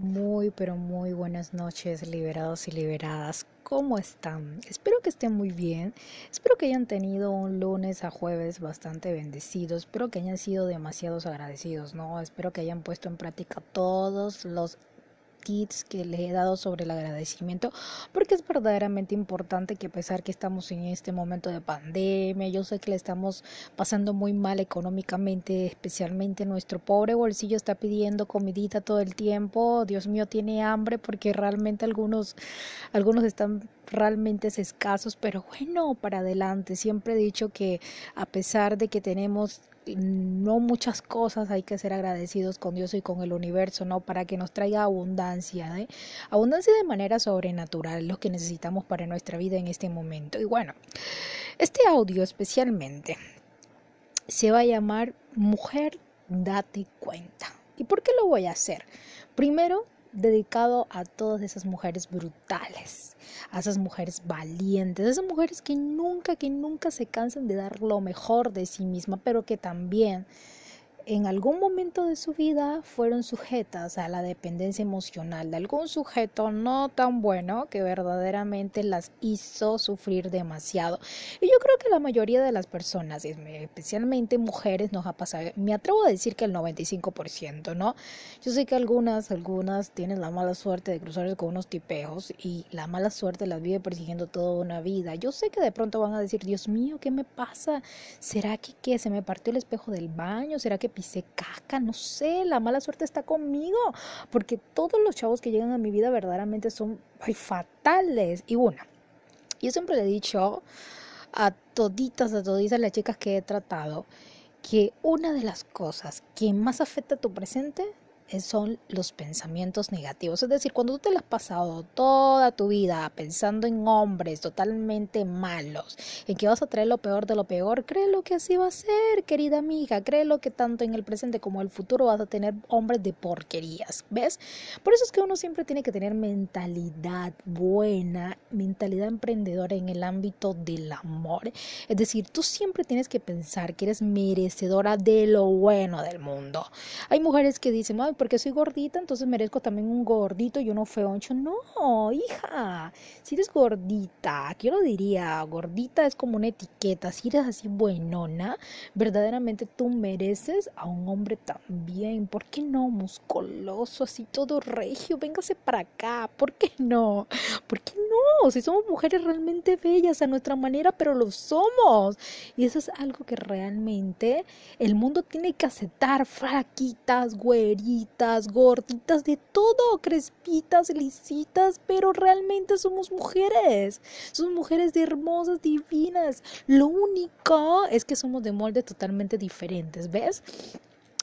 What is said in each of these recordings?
Muy, pero muy buenas noches, liberados y liberadas. ¿Cómo están? Espero que estén muy bien. Espero que hayan tenido un lunes a jueves bastante bendecido. Espero que hayan sido demasiados agradecidos, ¿no? Espero que hayan puesto en práctica todos los que le he dado sobre el agradecimiento, porque es verdaderamente importante que a pesar que estamos en este momento de pandemia, yo sé que le estamos pasando muy mal económicamente, especialmente nuestro pobre bolsillo está pidiendo comidita todo el tiempo, Dios mío, tiene hambre porque realmente algunos, algunos están realmente escasos, pero bueno, para adelante. Siempre he dicho que a pesar de que tenemos no muchas cosas hay que ser agradecidos con Dios y con el universo, ¿no? Para que nos traiga abundancia, ¿eh? Abundancia de manera sobrenatural, lo que necesitamos para nuestra vida en este momento. Y bueno, este audio especialmente se va a llamar Mujer, date cuenta. ¿Y por qué lo voy a hacer? Primero, dedicado a todas esas mujeres brutales, a esas mujeres valientes, a esas mujeres que nunca, que nunca se cansan de dar lo mejor de sí misma, pero que también en algún momento de su vida fueron sujetas a la dependencia emocional de algún sujeto no tan bueno que verdaderamente las hizo sufrir demasiado. Y yo creo que la mayoría de las personas, especialmente mujeres, nos ha pasado, me atrevo a decir que el 95%, ¿no? Yo sé que algunas, algunas tienen la mala suerte de cruzarse con unos tipejos y la mala suerte las vive persiguiendo toda una vida. Yo sé que de pronto van a decir, Dios mío, ¿qué me pasa? ¿Será que qué? ¿Se me partió el espejo del baño? ¿Será que se caca, no sé, la mala suerte está conmigo, porque todos los chavos que llegan a mi vida verdaderamente son fatales. Y bueno, yo siempre le he dicho a toditas, a toditas las chicas que he tratado, que una de las cosas que más afecta a tu presente son los pensamientos negativos. Es decir, cuando tú te lo has pasado toda tu vida pensando en hombres totalmente malos, en que vas a traer lo peor de lo peor, créelo que así va a ser, querida amiga. Créelo que tanto en el presente como en el futuro vas a tener hombres de porquerías. ¿Ves? Por eso es que uno siempre tiene que tener mentalidad buena, mentalidad emprendedora en el ámbito del amor. Es decir, tú siempre tienes que pensar que eres merecedora de lo bueno del mundo. Hay mujeres que dicen, porque soy gordita, entonces merezco también un gordito y uno feoncho. No, hija, si eres gordita, yo lo diría, gordita es como una etiqueta, si eres así buenona, verdaderamente tú mereces a un hombre también. ¿Por qué no? Musculoso, así todo regio, véngase para acá, ¿por qué no? ¿Por qué no? Si somos mujeres realmente bellas a nuestra manera, pero lo somos. Y eso es algo que realmente el mundo tiene que aceptar, fraquitas, güeritas gorditas, de todo, crespitas, lisitas, pero realmente somos mujeres. Somos mujeres hermosas, divinas. Lo único es que somos de moldes totalmente diferentes, ¿ves?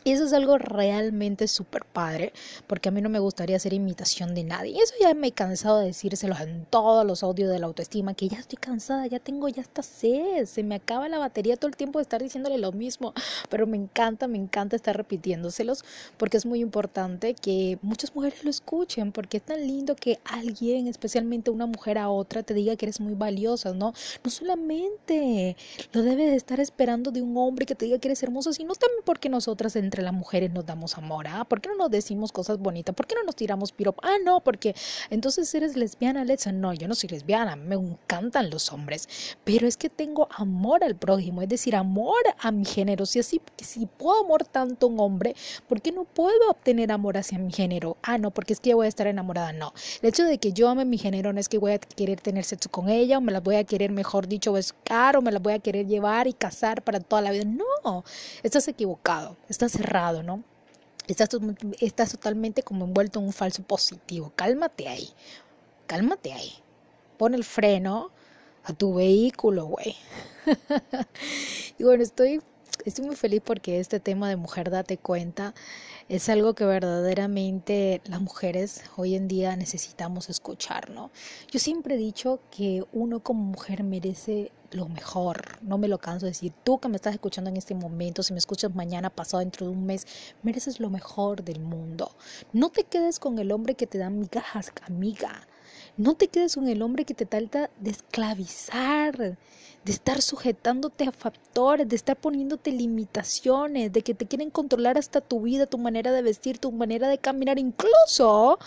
Eso es algo realmente súper padre, porque a mí no me gustaría hacer imitación de nadie. Y eso ya me he cansado de decírselos en todos los audios de la autoestima, que ya estoy cansada, ya tengo ya esta sed, se me acaba la batería todo el tiempo de estar diciéndole lo mismo. Pero me encanta, me encanta estar repitiéndoselos, porque es muy importante que muchas mujeres lo escuchen, porque es tan lindo que alguien, especialmente una mujer a otra, te diga que eres muy valiosa, ¿no? No solamente lo debes de estar esperando de un hombre que te diga que eres hermosa, sino también porque nosotras entre las mujeres nos damos amor, ¿ah? ¿Por qué no nos decimos cosas bonitas? ¿Por qué no nos tiramos piropo? Ah, no, porque entonces eres lesbiana, Alexa. No, yo no soy lesbiana, me encantan los hombres, pero es que tengo amor al prójimo, es decir, amor a mi género. Si así, si puedo amor tanto a un hombre, ¿por qué no puedo obtener amor hacia mi género? Ah, no, porque es que voy a estar enamorada. No, el hecho de que yo ame mi género no es que voy a querer tener sexo con ella o me la voy a querer, mejor dicho, buscar o me la voy a querer llevar y casar para toda la vida. No, estás equivocado, estás estás totalmente como envuelto en un falso positivo. Cálmate ahí, cálmate ahí. Pon el freno a tu vehículo, güey. y bueno, estoy, estoy muy feliz porque este tema de mujer date cuenta es algo que verdaderamente las mujeres hoy en día necesitamos escuchar, ¿no? Yo siempre he dicho que uno como mujer merece lo mejor, no me lo canso de decir, tú que me estás escuchando en este momento, si me escuchas mañana, pasado, dentro de un mes, mereces lo mejor del mundo. No te quedes con el hombre que te da migajas, amiga. No te quedes con el hombre que te trata de esclavizar, de estar sujetándote a factores, de estar poniéndote limitaciones, de que te quieren controlar hasta tu vida, tu manera de vestir, tu manera de caminar, incluso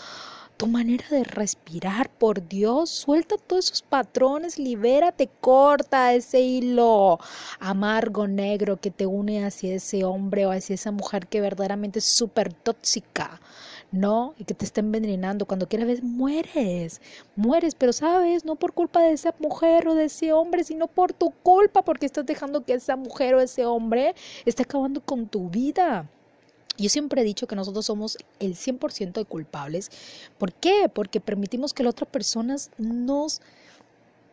tu manera de respirar, por Dios, suelta todos esos patrones, libérate, corta ese hilo amargo, negro que te une hacia ese hombre o hacia esa mujer que verdaderamente es súper tóxica. ¿No? Y que te está envenenando. Cuando quieras ver, mueres, mueres, pero sabes, no por culpa de esa mujer o de ese hombre, sino por tu culpa, porque estás dejando que esa mujer o ese hombre esté acabando con tu vida. Yo siempre he dicho que nosotros somos el 100% de culpables. ¿Por qué? Porque permitimos que las otras personas nos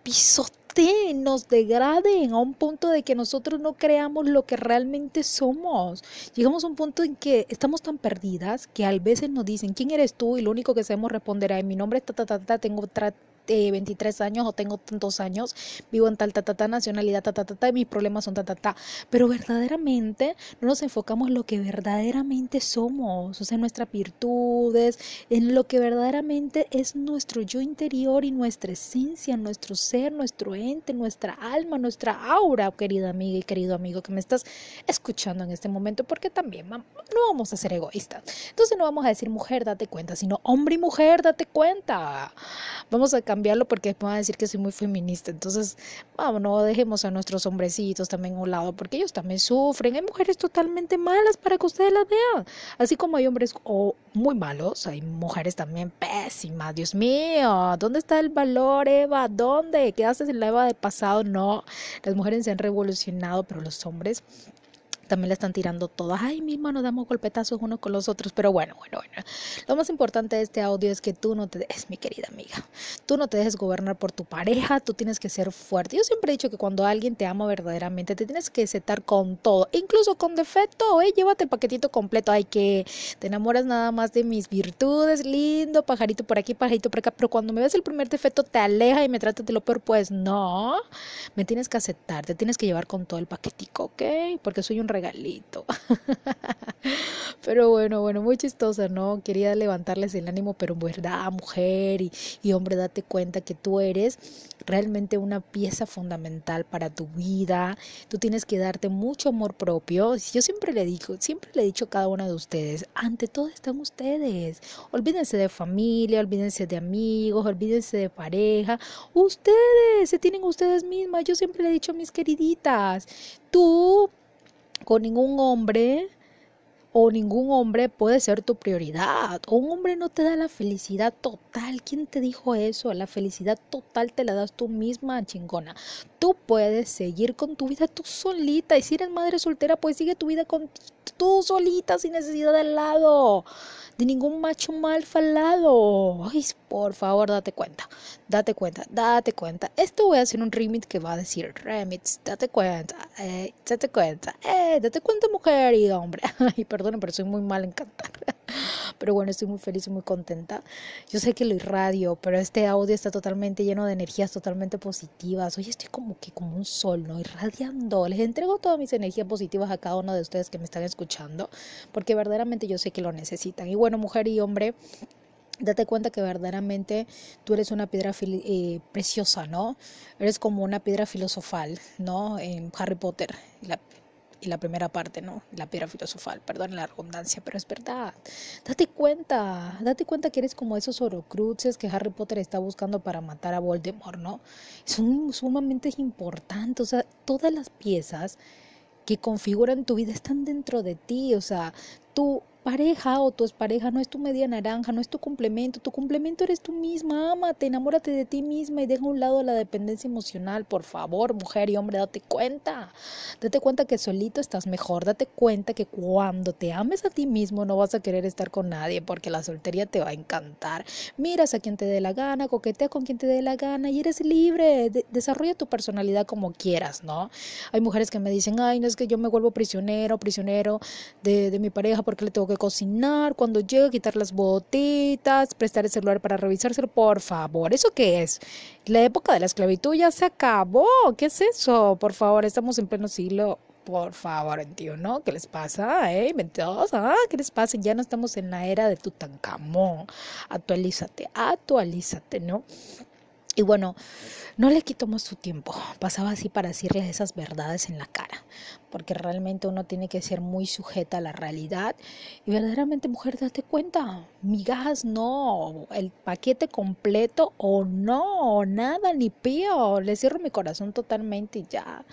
pisoteen, nos degraden a un punto de que nosotros no creamos lo que realmente somos. Llegamos a un punto en que estamos tan perdidas que a veces nos dicen, ¿quién eres tú? Y lo único que sabemos responder es, mi nombre es ta, ta, ta, ta tengo 23 años o tengo tantos años, vivo en tal, ta, ta, nacionalidad, ta, ta, ta, y mis problemas son ta, ta, ta. Pero verdaderamente no nos enfocamos en lo que verdaderamente somos, o sea, en nuestras virtudes, en lo que verdaderamente es nuestro yo interior y nuestra esencia, nuestro ser, nuestro ente, nuestra alma, nuestra aura, querida amiga y querido amigo que me estás escuchando en este momento, porque también no vamos a ser egoístas. Entonces no vamos a decir mujer, date cuenta, sino hombre y mujer, date cuenta. Vamos a cambiarlo porque me van a decir que soy muy feminista. Entonces, vamos, no dejemos a nuestros hombrecitos también a un lado porque ellos también sufren. Hay mujeres totalmente malas para que ustedes las vean. Así como hay hombres muy malos, hay mujeres también pésimas. Dios mío, ¿dónde está el valor, Eva? ¿Dónde? ¿Qué haces en la Eva de pasado? No, las mujeres se han revolucionado, pero los hombres también le están tirando todas. Ay, misma nos damos golpetazos unos con los otros. Pero bueno, bueno, bueno. Lo más importante de este audio es que tú no te dejes, mi querida amiga. Tú no te dejes gobernar por tu pareja. Tú tienes que ser fuerte. Yo siempre he dicho que cuando alguien te ama verdaderamente, te tienes que setar con todo. Incluso con defecto. Eh, llévate el paquetito completo. Ay, que te enamoras nada más de mis virtudes. Lindo, pajarito por aquí, pajarito por acá. Pero cuando me ves el primer defecto, te aleja y me tratas de lo peor. Pues no. Me tienes que aceptar. Te tienes que llevar con todo el paquetico, ¿ok? Porque soy un regalito. pero bueno, bueno, muy chistosa, ¿no? Quería levantarles el ánimo, pero en verdad, mujer y, y hombre, date cuenta que tú eres realmente una pieza fundamental para tu vida. Tú tienes que darte mucho amor propio. Yo siempre le digo, siempre le he dicho a cada uno de ustedes, ante todo están ustedes. Olvídense de familia, olvídense de amigos, olvídense de pareja. Ustedes se tienen ustedes mismas. Yo siempre le he dicho a mis queriditas, tú con ningún hombre o ningún hombre puede ser tu prioridad. Un hombre no te da la felicidad total. ¿Quién te dijo eso? La felicidad total te la das tú misma, chingona. Tú puedes seguir con tu vida tú solita. Y si eres madre soltera, pues sigue tu vida con tú solita, sin necesidad de al lado de ningún macho mal falado. Ay, por favor, date cuenta, date cuenta, date cuenta. Esto voy a hacer un remix que va a decir remix, date cuenta, eh, date cuenta, eh, date cuenta mujer y hombre. Ay, perdón, pero soy muy mal en cantar. Pero bueno, estoy muy feliz y muy contenta. Yo sé que lo irradio, pero este audio está totalmente lleno de energías totalmente positivas. Hoy estoy como que como un sol, ¿no? Irradiando. Les entrego todas mis energías positivas a cada uno de ustedes que me están escuchando, porque verdaderamente yo sé que lo necesitan. Y bueno, mujer y hombre, date cuenta que verdaderamente tú eres una piedra eh, preciosa, ¿no? Eres como una piedra filosofal, ¿no? En Harry Potter, la y la primera parte, ¿no? La piedra filosofal, perdón la redundancia, pero es verdad. Date cuenta, date cuenta que eres como esos orocruces que Harry Potter está buscando para matar a Voldemort, ¿no? Son sumamente importantes, o sea, todas las piezas que configuran tu vida están dentro de ti, o sea, tú pareja o tu pareja no es tu media naranja, no es tu complemento, tu complemento eres tú misma, ámate, enamórate de ti misma y deja a un lado la dependencia emocional, por favor, mujer y hombre, date cuenta, date cuenta que solito estás mejor, date cuenta que cuando te ames a ti mismo no vas a querer estar con nadie porque la soltería te va a encantar, miras a quien te dé la gana, coquetea con quien te dé la gana y eres libre, desarrolla tu personalidad como quieras, ¿no? Hay mujeres que me dicen, ay, no es que yo me vuelvo prisionero, prisionero de, de mi pareja porque le tengo que cocinar, cuando llega quitar las botitas, prestar el celular para revisárselo, por favor, ¿eso qué es? La época de la esclavitud ya se acabó, ¿qué es eso? Por favor, estamos en pleno siglo Por favor, tío, ¿no? ¿Qué les pasa? ¿Eh? ¿Ah? ¿Qué les pasa? Ya no estamos en la era de Tutankamón. Actualízate, actualízate, ¿no? Y bueno, no le quito más su tiempo. Pasaba así para decirles esas verdades en la cara. Porque realmente uno tiene que ser muy sujeta a la realidad. Y verdaderamente, mujer, date cuenta. Migajas no. El paquete completo o no. Nada, ni pío. Le cierro mi corazón totalmente y ya.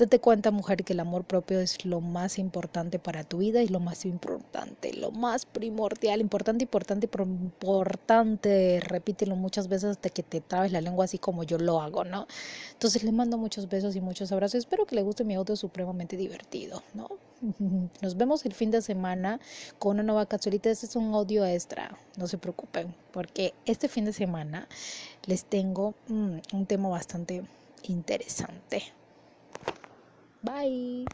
Date cuenta, mujer, que el amor propio es lo más importante para tu vida y lo más importante, lo más primordial, importante, importante, importante. Repítelo muchas veces hasta que te trabes la lengua así como yo lo hago, ¿no? Entonces le mando muchos besos y muchos abrazos. Espero que le guste mi audio supremamente divertido, ¿no? Nos vemos el fin de semana con una nueva capsulita. Este es un audio extra, no se preocupen, porque este fin de semana les tengo mm, un tema bastante interesante. Bye.